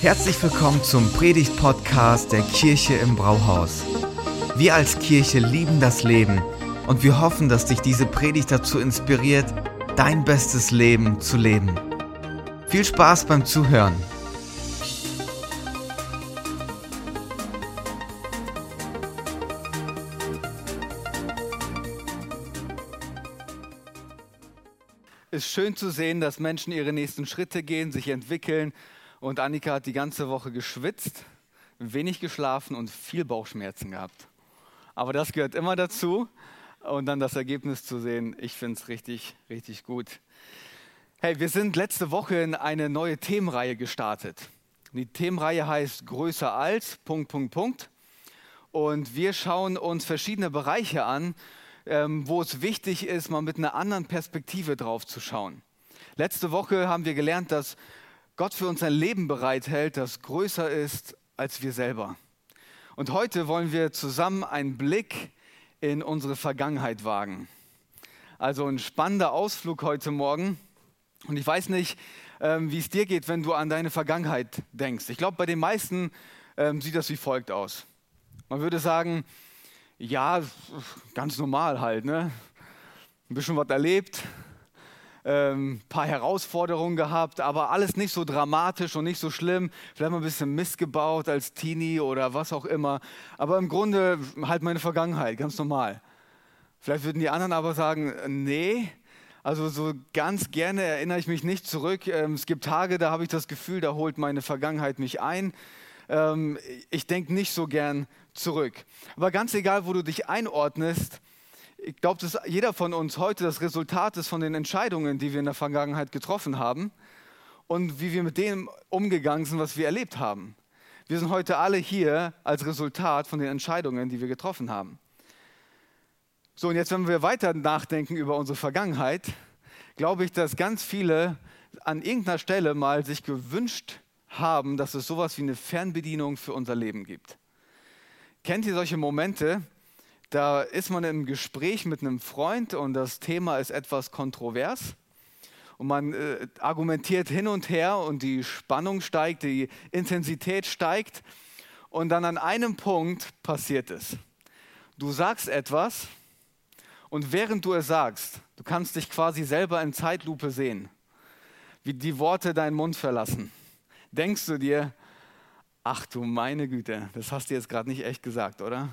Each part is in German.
Herzlich willkommen zum Predigt-Podcast der Kirche im Brauhaus. Wir als Kirche lieben das Leben und wir hoffen, dass dich diese Predigt dazu inspiriert, dein bestes Leben zu leben. Viel Spaß beim Zuhören. Es ist schön zu sehen, dass Menschen ihre nächsten Schritte gehen, sich entwickeln. Und Annika hat die ganze Woche geschwitzt, wenig geschlafen und viel Bauchschmerzen gehabt. Aber das gehört immer dazu. Und dann das Ergebnis zu sehen, ich finde es richtig, richtig gut. Hey, wir sind letzte Woche in eine neue Themenreihe gestartet. Die Themenreihe heißt Größer als, Punkt, Punkt, Punkt. Und wir schauen uns verschiedene Bereiche an, ähm, wo es wichtig ist, mal mit einer anderen Perspektive drauf zu schauen. Letzte Woche haben wir gelernt, dass Gott für uns ein Leben bereithält, das größer ist als wir selber. Und heute wollen wir zusammen einen Blick in unsere Vergangenheit wagen. Also ein spannender Ausflug heute Morgen. Und ich weiß nicht, ähm, wie es dir geht, wenn du an deine Vergangenheit denkst. Ich glaube, bei den meisten ähm, sieht das wie folgt aus. Man würde sagen, ja, ganz normal halt, ne? Ein bisschen was erlebt, ähm, paar Herausforderungen gehabt, aber alles nicht so dramatisch und nicht so schlimm. Vielleicht mal ein bisschen missgebaut als Teenie oder was auch immer. Aber im Grunde halt meine Vergangenheit, ganz normal. Vielleicht würden die anderen aber sagen, nee, also so ganz gerne erinnere ich mich nicht zurück. Ähm, es gibt Tage, da habe ich das Gefühl, da holt meine Vergangenheit mich ein. Ähm, ich denke nicht so gern zurück. Aber ganz egal, wo du dich einordnest, ich glaube, dass jeder von uns heute das Resultat ist von den Entscheidungen, die wir in der Vergangenheit getroffen haben und wie wir mit dem umgegangen sind, was wir erlebt haben. Wir sind heute alle hier als Resultat von den Entscheidungen, die wir getroffen haben. So, und jetzt, wenn wir weiter nachdenken über unsere Vergangenheit, glaube ich, dass ganz viele an irgendeiner Stelle mal sich gewünscht haben, dass es sowas wie eine Fernbedienung für unser Leben gibt. Kennt ihr solche Momente? Da ist man im Gespräch mit einem Freund und das Thema ist etwas kontrovers. Und man äh, argumentiert hin und her und die Spannung steigt, die Intensität steigt. Und dann an einem Punkt passiert es. Du sagst etwas und während du es sagst, du kannst dich quasi selber in Zeitlupe sehen, wie die Worte deinen Mund verlassen. Denkst du dir, Ach du meine Güte, das hast du jetzt gerade nicht echt gesagt, oder?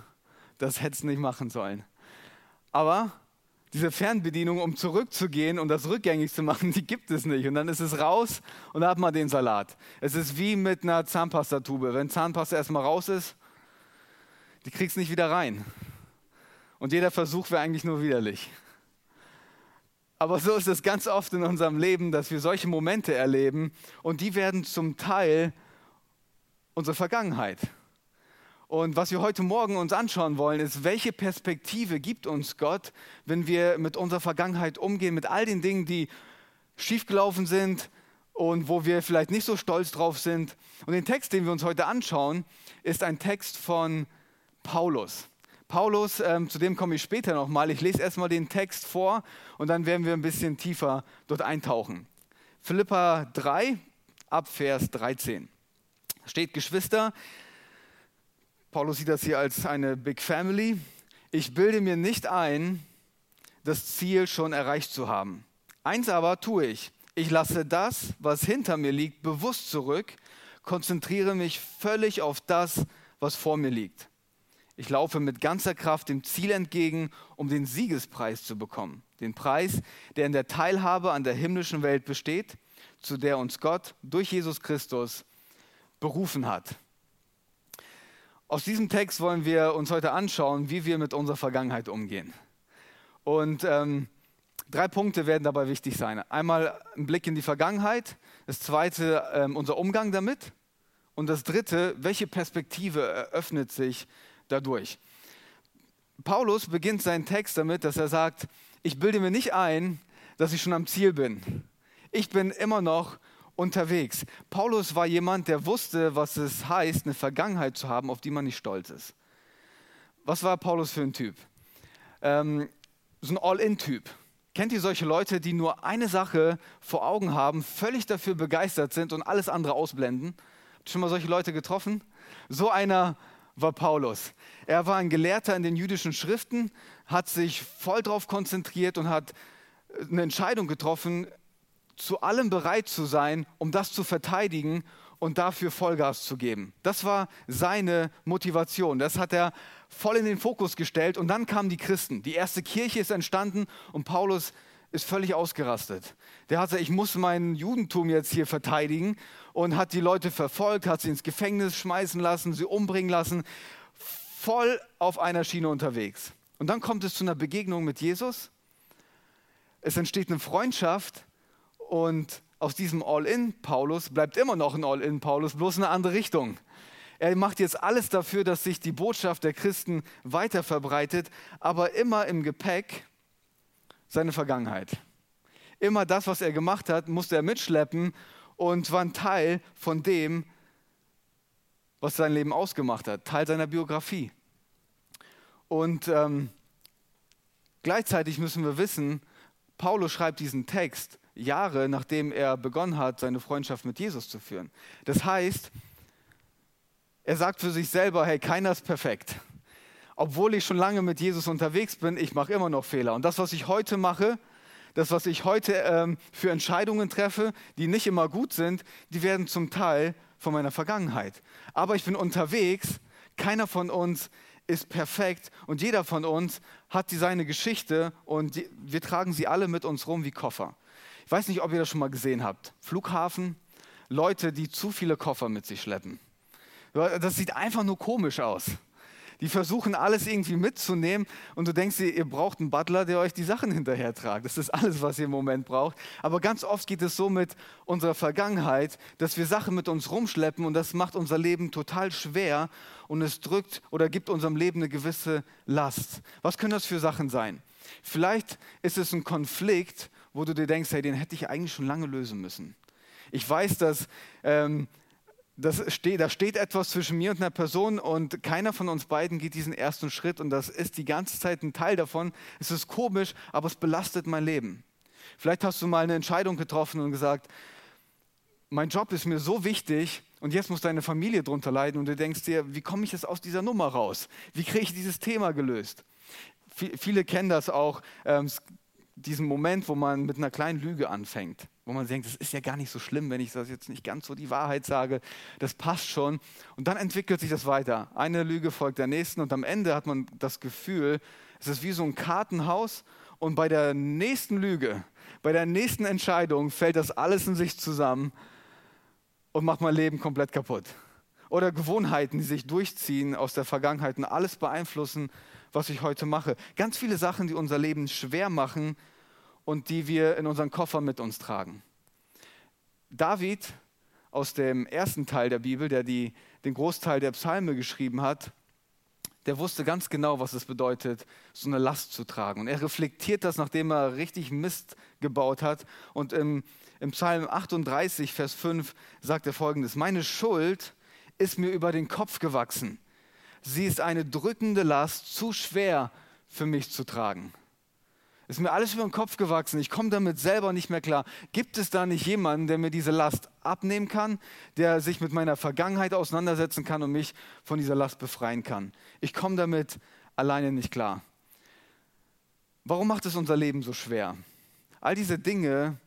Das hättest du nicht machen sollen. Aber diese Fernbedienung, um zurückzugehen und das rückgängig zu machen, die gibt es nicht. Und dann ist es raus und hat man den Salat. Es ist wie mit einer Zahnpastatube. Wenn Zahnpasta erstmal raus ist, die kriegst nicht wieder rein. Und jeder Versuch wäre eigentlich nur widerlich. Aber so ist es ganz oft in unserem Leben, dass wir solche Momente erleben und die werden zum Teil unsere Vergangenheit. Und was wir heute Morgen uns anschauen wollen, ist, welche Perspektive gibt uns Gott, wenn wir mit unserer Vergangenheit umgehen, mit all den Dingen, die schiefgelaufen sind und wo wir vielleicht nicht so stolz drauf sind. Und den Text, den wir uns heute anschauen, ist ein Text von Paulus. Paulus, ähm, zu dem komme ich später nochmal. Ich lese erstmal den Text vor und dann werden wir ein bisschen tiefer dort eintauchen. Philippa 3 ab Vers 13 steht Geschwister. Paulus sieht das hier als eine Big Family. Ich bilde mir nicht ein, das Ziel schon erreicht zu haben. Eins aber tue ich. Ich lasse das, was hinter mir liegt, bewusst zurück, konzentriere mich völlig auf das, was vor mir liegt. Ich laufe mit ganzer Kraft dem Ziel entgegen, um den Siegespreis zu bekommen. Den Preis, der in der Teilhabe an der himmlischen Welt besteht, zu der uns Gott durch Jesus Christus berufen hat. Aus diesem Text wollen wir uns heute anschauen, wie wir mit unserer Vergangenheit umgehen. Und ähm, drei Punkte werden dabei wichtig sein. Einmal ein Blick in die Vergangenheit, das zweite ähm, unser Umgang damit und das dritte, welche Perspektive eröffnet sich dadurch. Paulus beginnt seinen Text damit, dass er sagt, ich bilde mir nicht ein, dass ich schon am Ziel bin. Ich bin immer noch unterwegs. Paulus war jemand, der wusste, was es heißt, eine Vergangenheit zu haben, auf die man nicht stolz ist. Was war Paulus für ein Typ? Ähm, so ein All-In-Typ. Kennt ihr solche Leute, die nur eine Sache vor Augen haben, völlig dafür begeistert sind und alles andere ausblenden? Schon mal solche Leute getroffen? So einer war Paulus. Er war ein Gelehrter in den jüdischen Schriften, hat sich voll darauf konzentriert und hat eine Entscheidung getroffen, zu allem bereit zu sein, um das zu verteidigen und dafür Vollgas zu geben. Das war seine Motivation. Das hat er voll in den Fokus gestellt. Und dann kamen die Christen. Die erste Kirche ist entstanden und Paulus ist völlig ausgerastet. Der hat gesagt, ich muss mein Judentum jetzt hier verteidigen und hat die Leute verfolgt, hat sie ins Gefängnis schmeißen lassen, sie umbringen lassen, voll auf einer Schiene unterwegs. Und dann kommt es zu einer Begegnung mit Jesus. Es entsteht eine Freundschaft und aus diesem All-in-Paulus bleibt immer noch ein All-in-Paulus, bloß eine andere Richtung. Er macht jetzt alles dafür, dass sich die Botschaft der Christen weiter verbreitet, aber immer im Gepäck seine Vergangenheit. Immer das, was er gemacht hat, musste er mitschleppen und war ein Teil von dem, was sein Leben ausgemacht hat, Teil seiner Biografie. Und ähm, gleichzeitig müssen wir wissen, Paulus schreibt diesen Text Jahre nachdem er begonnen hat, seine Freundschaft mit Jesus zu führen. Das heißt, er sagt für sich selber, hey, keiner ist perfekt obwohl ich schon lange mit Jesus unterwegs bin, ich mache immer noch Fehler. Und das, was ich heute mache, das, was ich heute ähm, für Entscheidungen treffe, die nicht immer gut sind, die werden zum Teil von meiner Vergangenheit. Aber ich bin unterwegs, keiner von uns ist perfekt und jeder von uns hat die, seine Geschichte und die, wir tragen sie alle mit uns rum wie Koffer. Ich weiß nicht, ob ihr das schon mal gesehen habt. Flughafen, Leute, die zu viele Koffer mit sich schleppen. Das sieht einfach nur komisch aus. Die versuchen alles irgendwie mitzunehmen und du denkst dir, ihr braucht einen Butler, der euch die Sachen hinterher tragt. Das ist alles, was ihr im Moment braucht. Aber ganz oft geht es so mit unserer Vergangenheit, dass wir Sachen mit uns rumschleppen und das macht unser Leben total schwer und es drückt oder gibt unserem Leben eine gewisse Last. Was können das für Sachen sein? Vielleicht ist es ein Konflikt, wo du dir denkst, hey, den hätte ich eigentlich schon lange lösen müssen. Ich weiß, dass ähm, das steht, da steht etwas zwischen mir und einer Person und keiner von uns beiden geht diesen ersten Schritt und das ist die ganze Zeit ein Teil davon. Es ist komisch, aber es belastet mein Leben. Vielleicht hast du mal eine Entscheidung getroffen und gesagt, mein Job ist mir so wichtig und jetzt muss deine Familie drunter leiden und du denkst dir, wie komme ich jetzt aus dieser Nummer raus? Wie kriege ich dieses Thema gelöst? Viele kennen das auch, ähm, diesen Moment, wo man mit einer kleinen Lüge anfängt wo man denkt, das ist ja gar nicht so schlimm, wenn ich das jetzt nicht ganz so die Wahrheit sage, das passt schon. Und dann entwickelt sich das weiter. Eine Lüge folgt der nächsten und am Ende hat man das Gefühl, es ist wie so ein Kartenhaus und bei der nächsten Lüge, bei der nächsten Entscheidung fällt das alles in sich zusammen und macht mein Leben komplett kaputt. Oder Gewohnheiten, die sich durchziehen aus der Vergangenheit und alles beeinflussen, was ich heute mache. Ganz viele Sachen, die unser Leben schwer machen, und die wir in unseren Koffer mit uns tragen. David aus dem ersten Teil der Bibel, der die, den Großteil der Psalme geschrieben hat, der wusste ganz genau, was es bedeutet, so eine Last zu tragen. Und er reflektiert das, nachdem er richtig Mist gebaut hat. Und im, im Psalm 38, Vers 5 sagt er folgendes, meine Schuld ist mir über den Kopf gewachsen. Sie ist eine drückende Last, zu schwer für mich zu tragen. Ist mir alles über den Kopf gewachsen. Ich komme damit selber nicht mehr klar. Gibt es da nicht jemanden, der mir diese Last abnehmen kann, der sich mit meiner Vergangenheit auseinandersetzen kann und mich von dieser Last befreien kann? Ich komme damit alleine nicht klar. Warum macht es unser Leben so schwer? All diese Dinge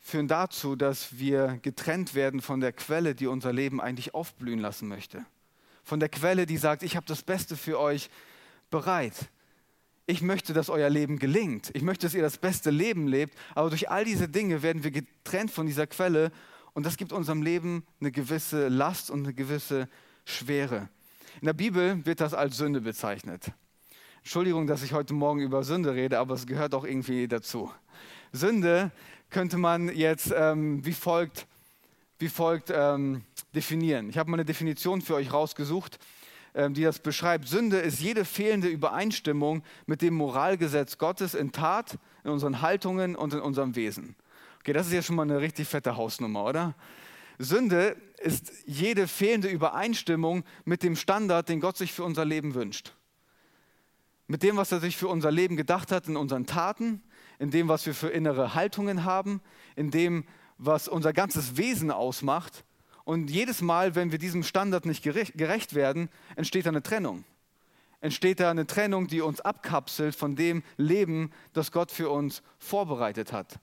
führen dazu, dass wir getrennt werden von der Quelle, die unser Leben eigentlich aufblühen lassen möchte. Von der Quelle, die sagt, ich habe das Beste für euch bereit ich möchte, dass euer Leben gelingt. Ich möchte, dass ihr das beste Leben lebt. Aber durch all diese Dinge werden wir getrennt von dieser Quelle und das gibt unserem Leben eine gewisse Last und eine gewisse Schwere. In der Bibel wird das als Sünde bezeichnet. Entschuldigung, dass ich heute Morgen über Sünde rede, aber es gehört auch irgendwie dazu. Sünde könnte man jetzt ähm, wie folgt, wie folgt ähm, definieren. Ich habe mal eine Definition für euch rausgesucht. Ähm, die das beschreibt. Sünde ist jede fehlende Übereinstimmung mit dem Moralgesetz Gottes in Tat, in unseren Haltungen und in unserem Wesen. Okay, das ist ja schon mal eine richtig fette Hausnummer, oder? Sünde ist jede fehlende Übereinstimmung mit dem Standard, den Gott sich für unser Leben wünscht. Mit dem, was er sich für unser Leben gedacht hat in unseren Taten, in dem, was wir für innere Haltungen haben, in dem, was unser ganzes Wesen ausmacht Und jedes Mal, wenn wir diesem Standard nicht gerecht werden, entsteht eine Trennung. Entsteht da eine Trennung, die uns abkapselt von dem Leben, das Gott für uns vorbereitet hat.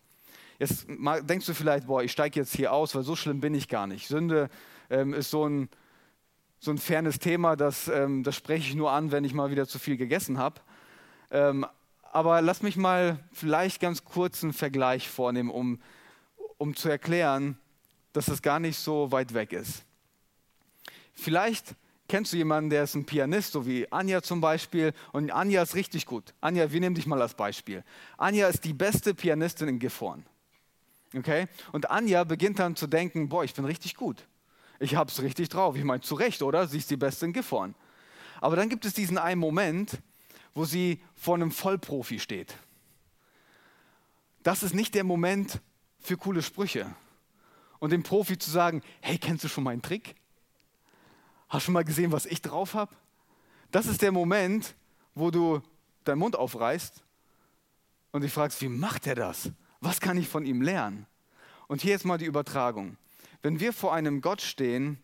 Jetzt denkst du vielleicht, boah, ich steige jetzt hier aus, weil so schlimm bin ich gar nicht. Sünde ähm, ist so ein, so ein fernes Thema, das, ähm, das spreche ich nur an, wenn ich mal wieder zu viel gegessen habe. Ähm, aber lass mich mal vielleicht ganz kurz einen Vergleich vornehmen, um, um zu erklären, dass es gar nicht so weit weg ist. Vielleicht kennst du jemanden, der ist ein Pianist, so wie Anja zum Beispiel, und Anja ist richtig gut. Anja, wir nehmen dich mal als Beispiel. Anja ist die beste Pianistin in Gifhorn. Okay? Und Anja beginnt dann zu denken, boah, ich bin richtig gut. Ich hab's richtig drauf. Ich meine, zu Recht, oder? Sie ist die beste in Gifhorn. Aber dann gibt es diesen einen Moment, wo sie vor einem Vollprofi steht. Das ist nicht der Moment für coole Sprüche. Und dem Profi zu sagen, hey, kennst du schon meinen Trick? Hast du schon mal gesehen, was ich drauf habe? Das ist der Moment, wo du deinen Mund aufreißt und dich fragst, wie macht er das? Was kann ich von ihm lernen? Und hier ist mal die Übertragung. Wenn wir vor einem Gott stehen,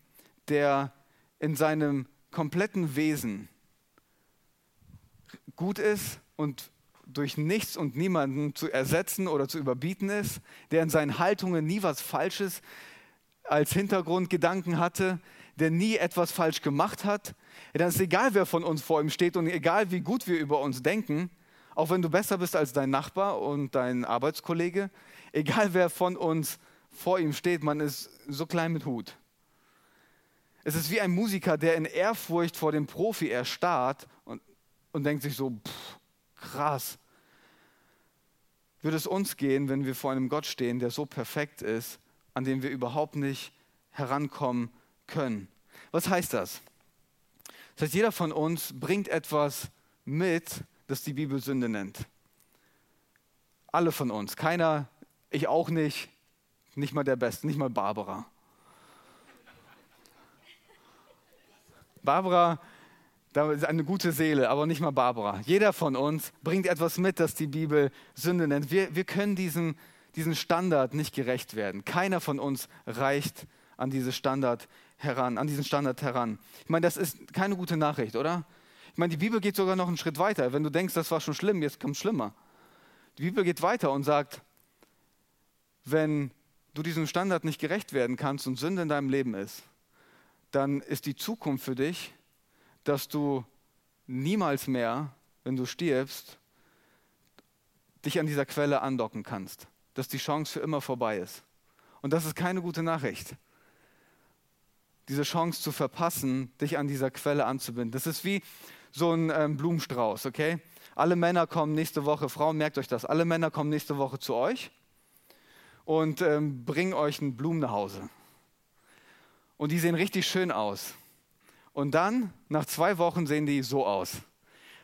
der in seinem kompletten Wesen gut ist und durch nichts und niemanden zu ersetzen oder zu überbieten ist, der in seinen Haltungen nie was Falsches als Hintergrundgedanken hatte, der nie etwas falsch gemacht hat, dann ist egal, wer von uns vor ihm steht und egal, wie gut wir über uns denken, auch wenn du besser bist als dein Nachbar und dein Arbeitskollege, egal wer von uns vor ihm steht, man ist so klein mit Hut. Es ist wie ein Musiker, der in Ehrfurcht vor dem Profi erstarrt und, und denkt sich so, pff, krass. Würde es uns gehen, wenn wir vor einem Gott stehen, der so perfekt ist, an dem wir überhaupt nicht herankommen können? Was heißt das? Das heißt, jeder von uns bringt etwas mit, das die Bibel Sünde nennt. Alle von uns. Keiner, ich auch nicht, nicht mal der Beste, nicht mal Barbara. Barbara, da ist eine gute Seele, aber nicht mal Barbara. Jeder von uns bringt etwas mit, das die Bibel Sünde nennt. Wir, wir können diesem, diesen Standard nicht gerecht werden. Keiner von uns reicht an, diese Standard heran, an diesen Standard heran. Ich meine, das ist keine gute Nachricht, oder? Ich meine, die Bibel geht sogar noch einen Schritt weiter. Wenn du denkst, das war schon schlimm, jetzt kommt schlimmer. Die Bibel geht weiter und sagt, wenn du diesem Standard nicht gerecht werden kannst und Sünde in deinem Leben ist, dann ist die Zukunft für dich, dass du niemals mehr, wenn du stirbst, dich an dieser Quelle andocken kannst. Dass die Chance für immer vorbei ist. Und das ist keine gute Nachricht. Diese Chance zu verpassen, dich an dieser Quelle anzubinden. Das ist wie, so ein ähm, Blumenstrauß, okay? Alle Männer kommen nächste Woche, Frauen, merkt euch das, alle Männer kommen nächste Woche zu euch und ähm, bringen euch einen Blumen nach Hause. Und die sehen richtig schön aus. Und dann, nach zwei Wochen, sehen die so aus.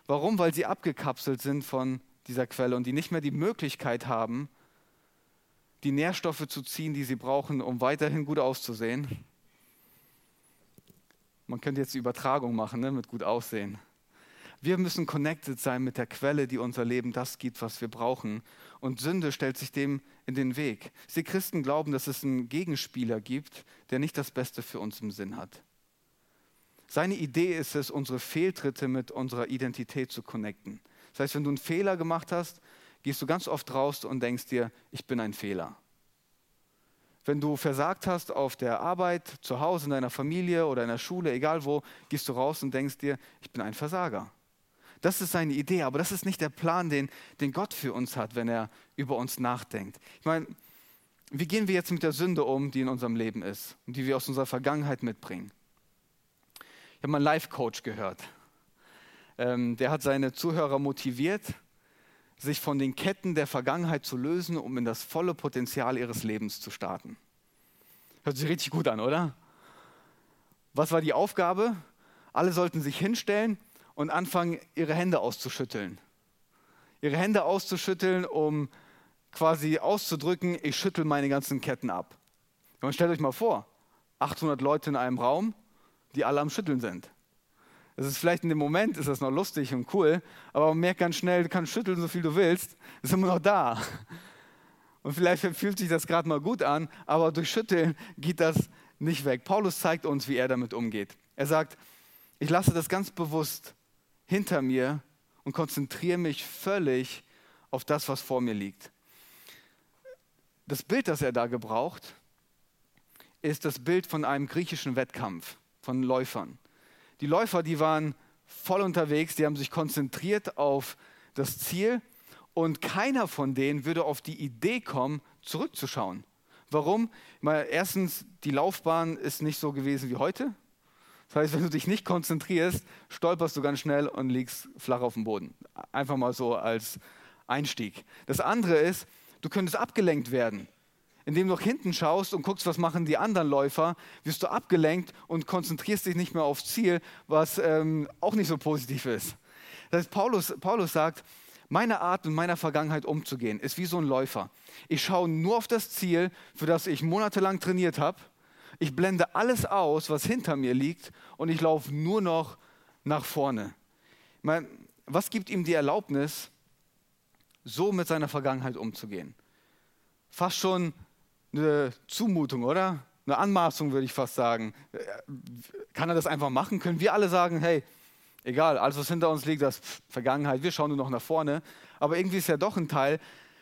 Warum? Weil sie abgekapselt sind von dieser Quelle und die nicht mehr die Möglichkeit haben, die Nährstoffe zu ziehen, die sie brauchen, um weiterhin gut auszusehen. Man könnte jetzt die Übertragung machen ne, mit gut aussehen. Wir müssen connected sein mit der Quelle, die unser Leben das gibt, was wir brauchen. Und Sünde stellt sich dem in den Weg. Sie Christen glauben, dass es einen Gegenspieler gibt, der nicht das Beste für uns im Sinn hat. Seine Idee ist es, unsere Fehltritte mit unserer Identität zu connecten. Das heißt, wenn du einen Fehler gemacht hast, gehst du ganz oft raus und denkst dir, ich bin ein Fehler. Wenn du versagt hast auf der Arbeit, zu Hause, in deiner Familie oder in der Schule, egal wo, gehst du raus und denkst dir, ich bin ein Versager. Das ist seine Idee, aber das ist nicht der Plan, den, den Gott für uns hat, wenn er über uns nachdenkt. Ich meine, wie gehen wir jetzt mit der Sünde um, die in unserem Leben ist und die wir aus unserer Vergangenheit mitbringen? Ich habe mal einen Life-Coach gehört. Ähm, der hat seine Zuhörer motiviert, sich von den Ketten der Vergangenheit zu lösen, um in das volle Potenzial ihres Lebens zu starten. Hört sich richtig gut an, oder? Was war die Aufgabe? Alle sollten sich hinstellen und anfangen, ihre Hände auszuschütteln. Ihre Hände auszuschütteln, um quasi auszudrücken, ich schüttel meine ganzen Ketten ab. Und stellt euch mal vor, 800 Leute in einem Raum, die alle am Schütteln sind. Das ist vielleicht in dem Moment ist das noch lustig und cool, aber man merkt ganz schnell, du kannst schütteln, so viel du willst, ist immer noch da. Und vielleicht fühlt sich das gerade mal gut an, aber durch Schütteln geht das nicht weg. Paulus zeigt uns, wie er damit umgeht. Er sagt, ich lasse das ganz bewusst hinter mir und konzentriere mich völlig auf das, was vor mir liegt. Das Bild, das er da gebraucht, ist das Bild von einem griechischen Wettkampf von Läufern. Die Läufer, die waren voll unterwegs, die haben sich konzentriert auf das Ziel und keiner von denen würde auf die Idee kommen, zurückzuschauen. Warum? Mal erstens, die Laufbahn ist nicht so gewesen wie heute. Das heißt, wenn du dich nicht konzentrierst, stolperst du ganz schnell und liegst flach auf dem Boden. Einfach mal so als Einstieg. Das andere ist, du könntest abgelenkt werden. Indem du nach hinten schaust und guckst, was machen die anderen Läufer, wirst du abgelenkt und konzentrierst dich nicht mehr aufs Ziel, was ähm, auch nicht so positiv ist. Das heißt, Paulus, Paulus sagt, meine Art mit meiner Vergangenheit umzugehen, ist wie so ein Läufer. Ich schaue nur auf das Ziel, für das ich monatelang trainiert habe. Ich blende alles aus, was hinter mir liegt, und ich laufe nur noch nach vorne. Meine, was gibt ihm die Erlaubnis, so mit seiner Vergangenheit umzugehen? Fast schon eine Zumutung, oder? Eine Anmaßung, würde ich fast sagen. Kann er das einfach machen? Können wir alle sagen, hey, Egal, alles was hinter uns liegt, das ist Vergangenheit, wir schauen nur noch nach vorne. Aber irgendwie ist ja doch ein Teil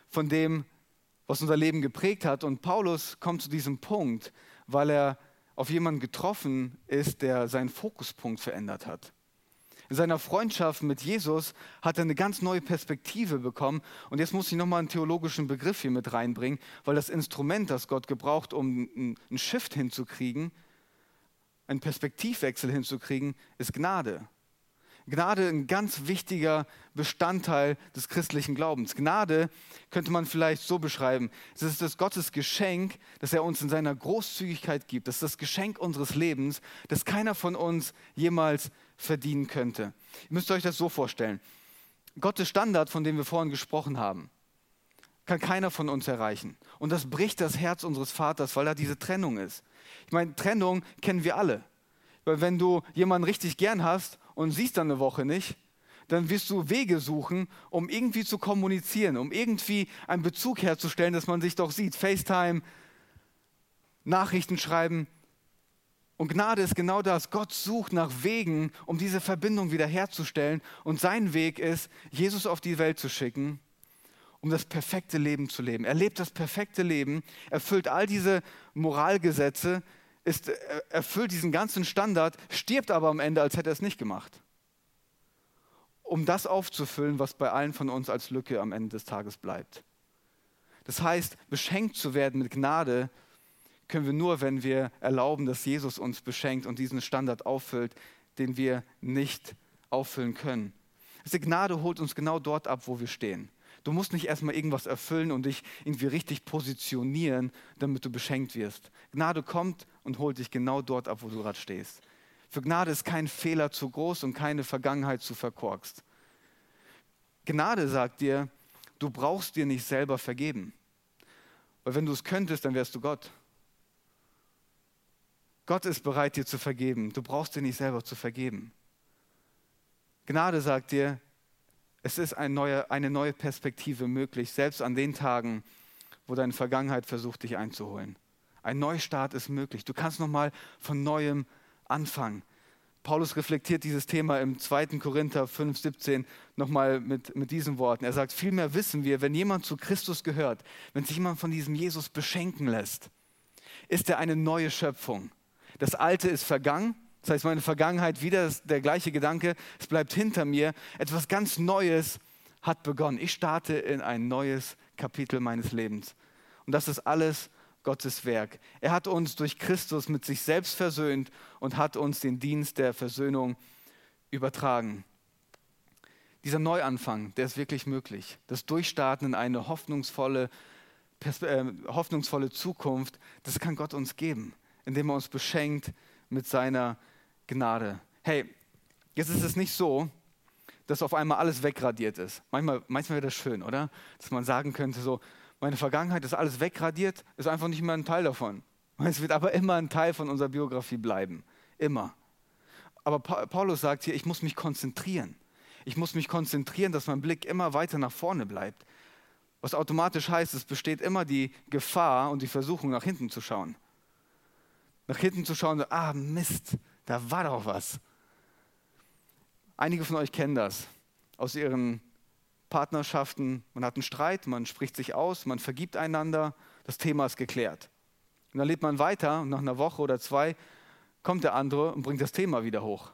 von dem, was unser Leben geprägt hat. Und Paulus kommt zu diesem Punkt, weil er auf jemanden getroffen ist, der seinen Fokuspunkt verändert hat. In seiner Freundschaft mit Jesus hat er eine ganz neue Perspektive bekommen. Und jetzt muss ich nochmal einen theologischen Begriff hier mit reinbringen, weil das Instrument, das Gott gebraucht, um einen Shift hinzukriegen, einen Perspektivwechsel hinzukriegen, ist Gnade. Gnade ein ganz wichtiger Bestandteil des christlichen Glaubens. Gnade könnte man vielleicht so beschreiben. Es ist das Gottes Geschenk, das er uns in seiner Großzügigkeit gibt. Das ist das Geschenk unseres Lebens, das keiner von uns jemals verdienen könnte. Ihr müsst euch das so vorstellen. Gottes Standard, von dem wir vorhin gesprochen haben, kann keiner von uns erreichen. Und das bricht das Herz unseres Vaters, weil da diese Trennung ist. Ich meine, Trennung kennen wir alle. Weil wenn du jemanden richtig gern hast und siehst dann eine Woche nicht, dann wirst du Wege suchen, um irgendwie zu kommunizieren, um irgendwie einen Bezug herzustellen, dass man sich doch sieht. FaceTime, Nachrichten schreiben. Und Gnade ist genau das. Gott sucht nach Wegen, um diese Verbindung wiederherzustellen. Und sein Weg ist, Jesus auf die Welt zu schicken, um das perfekte Leben zu leben. Er lebt das perfekte Leben, erfüllt all diese Moralgesetze, ist, erfüllt diesen ganzen Standard, stirbt aber am Ende, als hätte er es nicht gemacht. Um das aufzufüllen, was bei allen von uns als Lücke am Ende des Tages bleibt. Das heißt, beschenkt zu werden mit Gnade können wir nur, wenn wir erlauben, dass Jesus uns beschenkt und diesen Standard auffüllt, den wir nicht auffüllen können. Diese Gnade holt uns genau dort ab, wo wir stehen. Du musst nicht erstmal irgendwas erfüllen und dich irgendwie richtig positionieren, damit du beschenkt wirst. Gnade kommt und holt dich genau dort ab, wo du gerade stehst. Für Gnade ist kein Fehler zu groß und keine Vergangenheit zu verkorkst. Gnade sagt dir, du brauchst dir nicht selber vergeben. Weil wenn du es könntest, dann wärst du Gott. Gott ist bereit, dir zu vergeben. Du brauchst dir nicht selber zu vergeben. Gnade sagt dir, es ist eine neue, eine neue Perspektive möglich, selbst an den Tagen, wo deine Vergangenheit versucht, dich einzuholen. Ein Neustart ist möglich. Du kannst nochmal von neuem anfangen. Paulus reflektiert dieses Thema im 2. Korinther 5, 17 nochmal mit, mit diesen Worten. Er sagt, vielmehr wissen wir, wenn jemand zu Christus gehört, wenn sich jemand von diesem Jesus beschenken lässt, ist er eine neue Schöpfung. Das Alte ist vergangen, das heißt, meine Vergangenheit wieder der gleiche Gedanke, es bleibt hinter mir. Etwas ganz Neues hat begonnen. Ich starte in ein neues Kapitel meines Lebens. Und das ist alles Gottes Werk. Er hat uns durch Christus mit sich selbst versöhnt und hat uns den Dienst der Versöhnung übertragen. Dieser Neuanfang, der ist wirklich möglich. Das Durchstarten in eine hoffnungsvolle, äh, hoffnungsvolle Zukunft, das kann Gott uns geben, indem er uns beschenkt mit seiner Gnade. Hey, jetzt ist es nicht so, dass auf einmal alles wegradiert ist. Manchmal, manchmal wäre das schön, oder? Dass man sagen könnte, so, meine Vergangenheit ist alles wegradiert, ist einfach nicht mehr ein Teil davon. Es wird aber immer ein Teil von unserer Biografie bleiben. Immer. Aber Paulus sagt hier, ich muss mich konzentrieren. Ich muss mich konzentrieren, dass mein Blick immer weiter nach vorne bleibt. Was automatisch heißt, es besteht immer die Gefahr und die Versuchung, nach hinten zu schauen. Nach hinten zu schauen, und, ah Mist, da war doch was. Einige von euch kennen das aus ihren Partnerschaften. Man hat einen Streit, man spricht sich aus, man vergibt einander, das Thema ist geklärt. Und dann lebt man weiter und nach einer Woche oder zwei kommt der andere und bringt das Thema wieder hoch.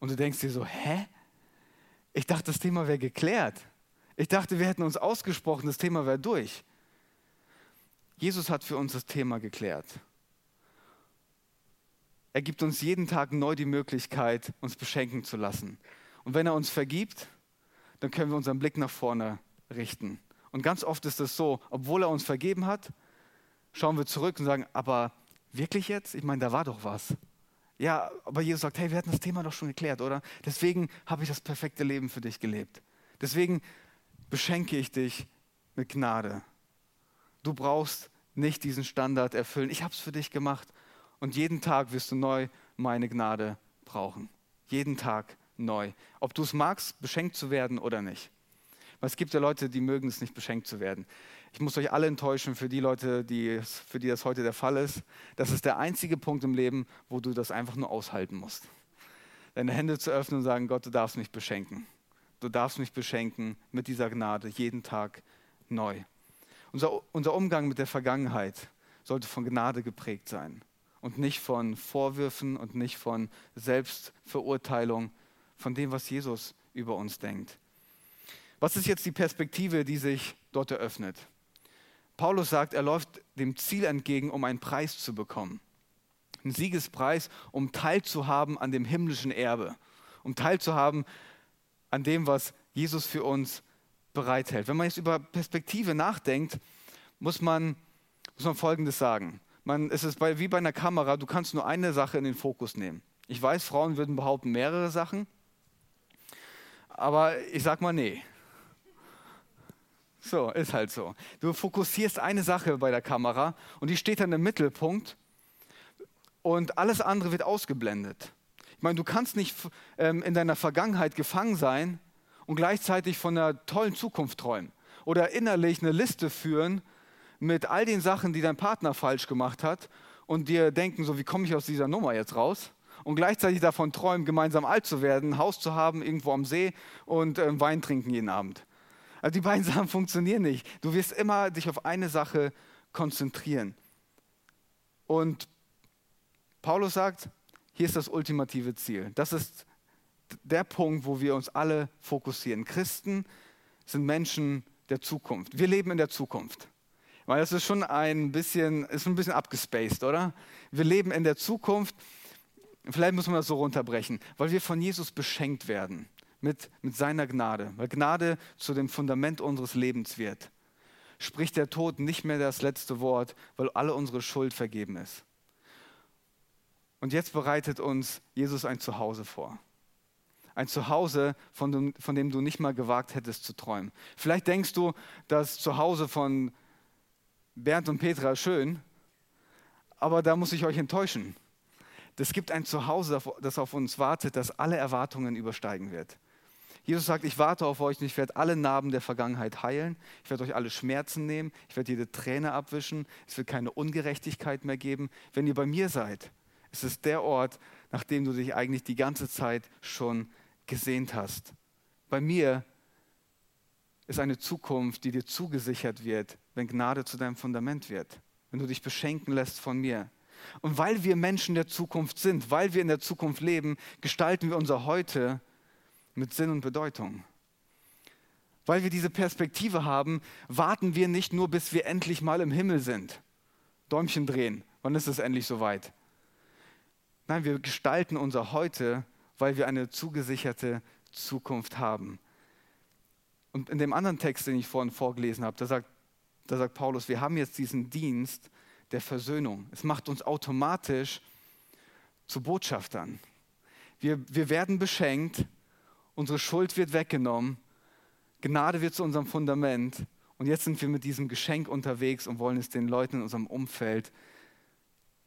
Und du denkst dir so, hä? Ich dachte, das Thema wäre geklärt. Ich dachte, wir hätten uns ausgesprochen, das Thema wäre durch. Jesus hat für uns das Thema geklärt. Er gibt uns jeden Tag neu die Möglichkeit, uns beschenken zu lassen. Und wenn er uns vergibt, dann können wir unseren Blick nach vorne richten. Und ganz oft ist es so, obwohl er uns vergeben hat, schauen wir zurück und sagen, aber wirklich jetzt? Ich meine, da war doch was. Ja, aber Jesus sagt, hey, wir hatten das Thema doch schon geklärt, oder? Deswegen habe ich das perfekte Leben für dich gelebt. Deswegen beschenke ich dich mit Gnade. Du brauchst nicht diesen Standard erfüllen. Ich habe es für dich gemacht und jeden Tag wirst du neu meine Gnade brauchen. Jeden Tag neu. Ob du es magst, beschenkt zu werden oder nicht. Weil es gibt ja Leute, die mögen es nicht, beschenkt zu werden. Ich muss euch alle enttäuschen für die Leute, die, für die das heute der Fall ist. Das ist der einzige Punkt im Leben, wo du das einfach nur aushalten musst. Deine Hände zu öffnen und sagen, Gott, du darfst mich beschenken. Du darfst mich beschenken mit dieser Gnade jeden Tag neu. Unser, unser Umgang mit der Vergangenheit sollte von Gnade geprägt sein und nicht von Vorwürfen und nicht von Selbstverurteilung, von dem, was Jesus über uns denkt. Was ist jetzt die Perspektive, die sich dort eröffnet? Paulus sagt, er läuft dem Ziel entgegen, um einen Preis zu bekommen. Einen Siegespreis, um teilzuhaben an dem himmlischen Erbe, um teilzuhaben an dem, was Jesus für uns bereithält. Wenn man jetzt über Perspektive nachdenkt, muss man, muss man Folgendes sagen. Man, es ist bei, wie bei einer Kamera, du kannst nur eine Sache in den Fokus nehmen. Ich weiß, Frauen würden behaupten mehrere Sachen, aber ich sag mal, nee, so, ist halt so. Du fokussierst eine Sache bei der Kamera und die steht dann im Mittelpunkt und alles andere wird ausgeblendet. Ich meine, du kannst nicht ähm, in deiner Vergangenheit gefangen sein und gleichzeitig von einer tollen Zukunft träumen oder innerlich eine Liste führen mit all den Sachen, die dein Partner falsch gemacht hat und dir denken, so wie komme ich aus dieser Nummer jetzt raus? Und gleichzeitig davon träumen, gemeinsam alt zu werden, ein Haus zu haben irgendwo am See und äh, Wein trinken jeden Abend. Also die beiden Sachen funktionieren nicht. Du wirst immer dich auf eine Sache konzentrieren. Und Paulus sagt, hier ist das ultimative Ziel. Das ist der Punkt, wo wir uns alle fokussieren. Christen sind Menschen der Zukunft. Wir leben in der Zukunft. Weil das ist schon ein bisschen, ist ein bisschen abgespaced, oder? Wir leben in der Zukunft. Vielleicht muss man das so runterbrechen, weil wir von Jesus beschenkt werden mit, mit seiner Gnade, weil Gnade zu dem Fundament unseres Lebens wird, spricht der Tod nicht mehr das letzte Wort, weil alle unsere Schuld vergeben ist. Und jetzt bereitet uns Jesus ein Zuhause vor. Ein Zuhause, von dem, von dem du nicht mal gewagt hättest zu träumen. Vielleicht denkst du, das Zuhause von Bernd und Petra schön, aber da muss ich euch enttäuschen. Es gibt ein Zuhause, das auf uns wartet, das alle Erwartungen übersteigen wird. Jesus sagt, ich warte auf euch und ich werde alle Narben der Vergangenheit heilen. Ich werde euch alle Schmerzen nehmen. Ich werde jede Träne abwischen. Es wird keine Ungerechtigkeit mehr geben. Wenn ihr bei mir seid, ist es der Ort, nach dem du dich eigentlich die ganze Zeit schon gesehnt hast. Bei mir ist eine Zukunft, die dir zugesichert wird, wenn Gnade zu deinem Fundament wird, wenn du dich beschenken lässt von mir. Und weil wir Menschen der Zukunft sind, weil wir in der Zukunft leben, gestalten wir unser Heute mit Sinn und Bedeutung. Weil wir diese Perspektive haben, warten wir nicht nur, bis wir endlich mal im Himmel sind. Däumchen drehen, wann ist es endlich soweit? Nein, wir gestalten unser Heute, weil wir eine zugesicherte Zukunft haben. Und in dem anderen Text, den ich vorhin vorgelesen habe, da sagt, da sagt Paulus, wir haben jetzt diesen Dienst der Versöhnung. Es macht uns automatisch zu Botschaftern. Wir, wir werden beschenkt Unsere Schuld wird weggenommen. Gnade wird zu unserem Fundament. Und jetzt sind wir mit diesem Geschenk unterwegs und wollen es den Leuten in unserem Umfeld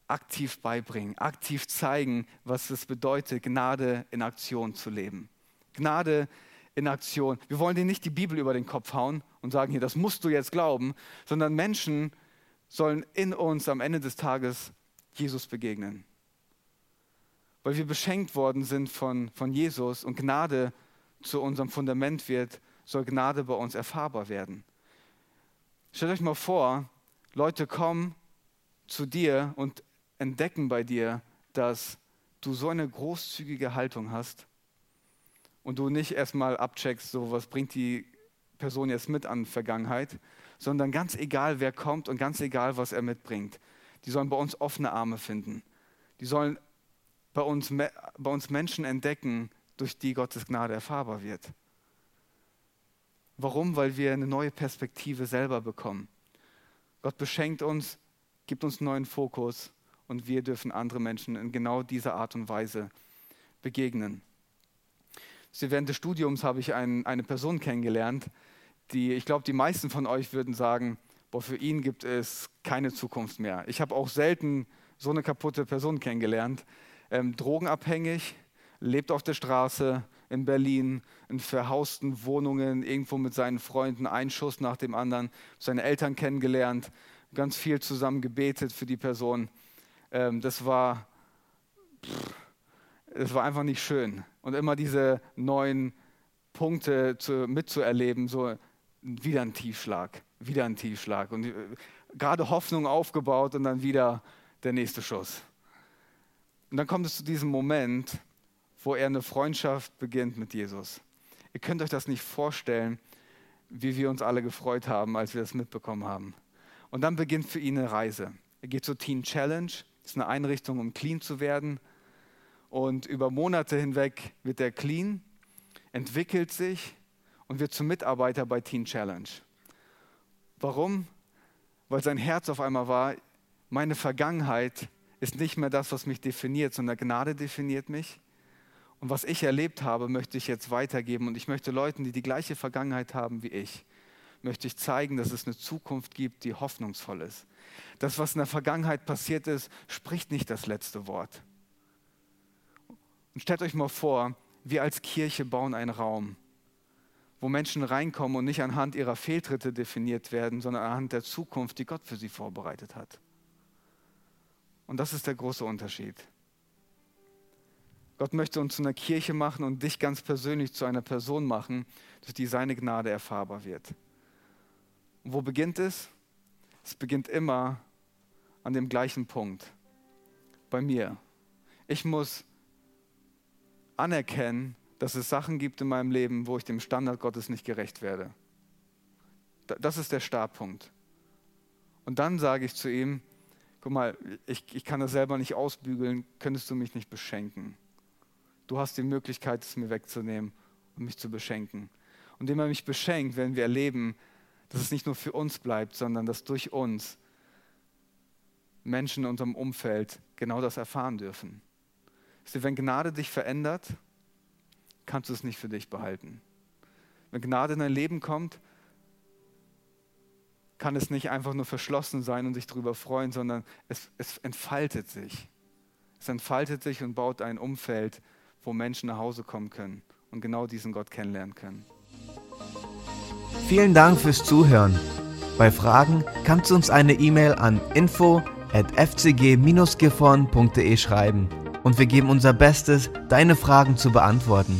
aktiv beibringen, aktiv zeigen, was es bedeutet, Gnade in Aktion zu leben. Gnade in Aktion. Wir wollen denen nicht die Bibel über den Kopf hauen und sagen, hier, das musst du jetzt glauben, sondern Menschen sollen in uns am Ende des Tages Jesus begegnen. Weil wir beschenkt worden sind von, von Jesus und Gnade zu unserem Fundament wird, soll Gnade bei uns erfahrbar werden. Stellt euch mal vor, Leute kommen zu dir und entdecken bei dir, dass du so eine großzügige Haltung hast und du nicht erstmal abcheckst, so was bringt die Person jetzt mit an Vergangenheit, sondern ganz egal, wer kommt und ganz egal, was er mitbringt. Die sollen bei uns offene Arme finden. Die sollen bei uns, bei uns Menschen entdecken, durch die Gottes Gnade erfahrbar wird. Warum? Weil wir eine neue Perspektive selber bekommen. Gott beschenkt uns, gibt uns einen neuen Fokus und wir dürfen andere Menschen in genau dieser Art und Weise begegnen. Während des Studiums habe ich ein, eine Person kennengelernt, die, ich glaube, die meisten von euch würden sagen, boah, für ihn gibt es keine Zukunft mehr. Ich habe auch selten so eine kaputte Person kennengelernt. Ähm, drogenabhängig, lebt auf der Straße in Berlin, in verhausten Wohnungen, irgendwo mit seinen Freunden, ein Schuss nach dem anderen, seine Eltern kennengelernt, ganz viel zusammen gebetet für die Person. Ähm, das war, pff, war einfach nicht schön. Und immer diese neuen Punkte zu, mitzuerleben, so wieder ein Tiefschlag, wieder ein Tiefschlag. Und äh, gerade Hoffnung aufgebaut und dann wieder der nächste Schuss. Und dann kommt es zu diesem Moment, wo er eine Freundschaft beginnt mit Jesus. Ihr könnt euch das nicht vorstellen, wie wir uns alle gefreut haben, als wir das mitbekommen haben. Und dann beginnt für ihn eine Reise. Er geht zur Teen Challenge, das ist eine Einrichtung, um clean zu werden. Und über Monate hinweg wird er clean, entwickelt sich und wird zum Mitarbeiter bei Teen Challenge. Warum? Weil sein Herz auf einmal war, meine Vergangenheit ist nicht mehr das, was mich definiert, sondern Gnade definiert mich. Und was ich erlebt habe, möchte ich jetzt weitergeben. Und ich möchte Leuten, die die gleiche Vergangenheit haben wie ich, möchte ich zeigen, dass es eine Zukunft gibt, die hoffnungsvoll ist. Das, was in der Vergangenheit passiert ist, spricht nicht das letzte Wort. Und stellt euch mal vor, wir als Kirche bauen einen Raum, wo Menschen reinkommen und nicht anhand ihrer Fehltritte definiert werden, sondern anhand der Zukunft, die Gott für sie vorbereitet hat. Und das ist der große Unterschied. Gott möchte uns zu einer Kirche machen und dich ganz persönlich zu einer Person machen, durch die seine Gnade erfahrbar wird. Und wo beginnt es? Es beginnt immer an dem gleichen Punkt. Bei mir. Ich muss anerkennen, dass es Sachen gibt in meinem Leben, wo ich dem Standard Gottes nicht gerecht werde. Das ist der Startpunkt. Und dann sage ich zu ihm, guck mal, ich, ich kann das selber nicht ausbügeln, könntest du mich nicht beschenken? Du hast die Möglichkeit, es mir wegzunehmen und mich zu beschenken. Und indem er mich beschenkt, werden wir erleben, dass es nicht nur für uns bleibt, sondern dass durch uns Menschen in unserem Umfeld genau das erfahren dürfen. Wenn Gnade dich verändert, kannst du es nicht für dich behalten. Wenn Gnade in dein Leben kommt, kann es nicht einfach nur verschlossen sein und sich darüber freuen, sondern es, es entfaltet sich. Es entfaltet sich und baut ein Umfeld, wo Menschen nach Hause kommen können und genau diesen Gott kennenlernen können. Vielen Dank fürs Zuhören. Bei Fragen kannst du uns eine E-Mail an info at fcg-gifhorn.de schreiben und wir geben unser Bestes, deine Fragen zu beantworten.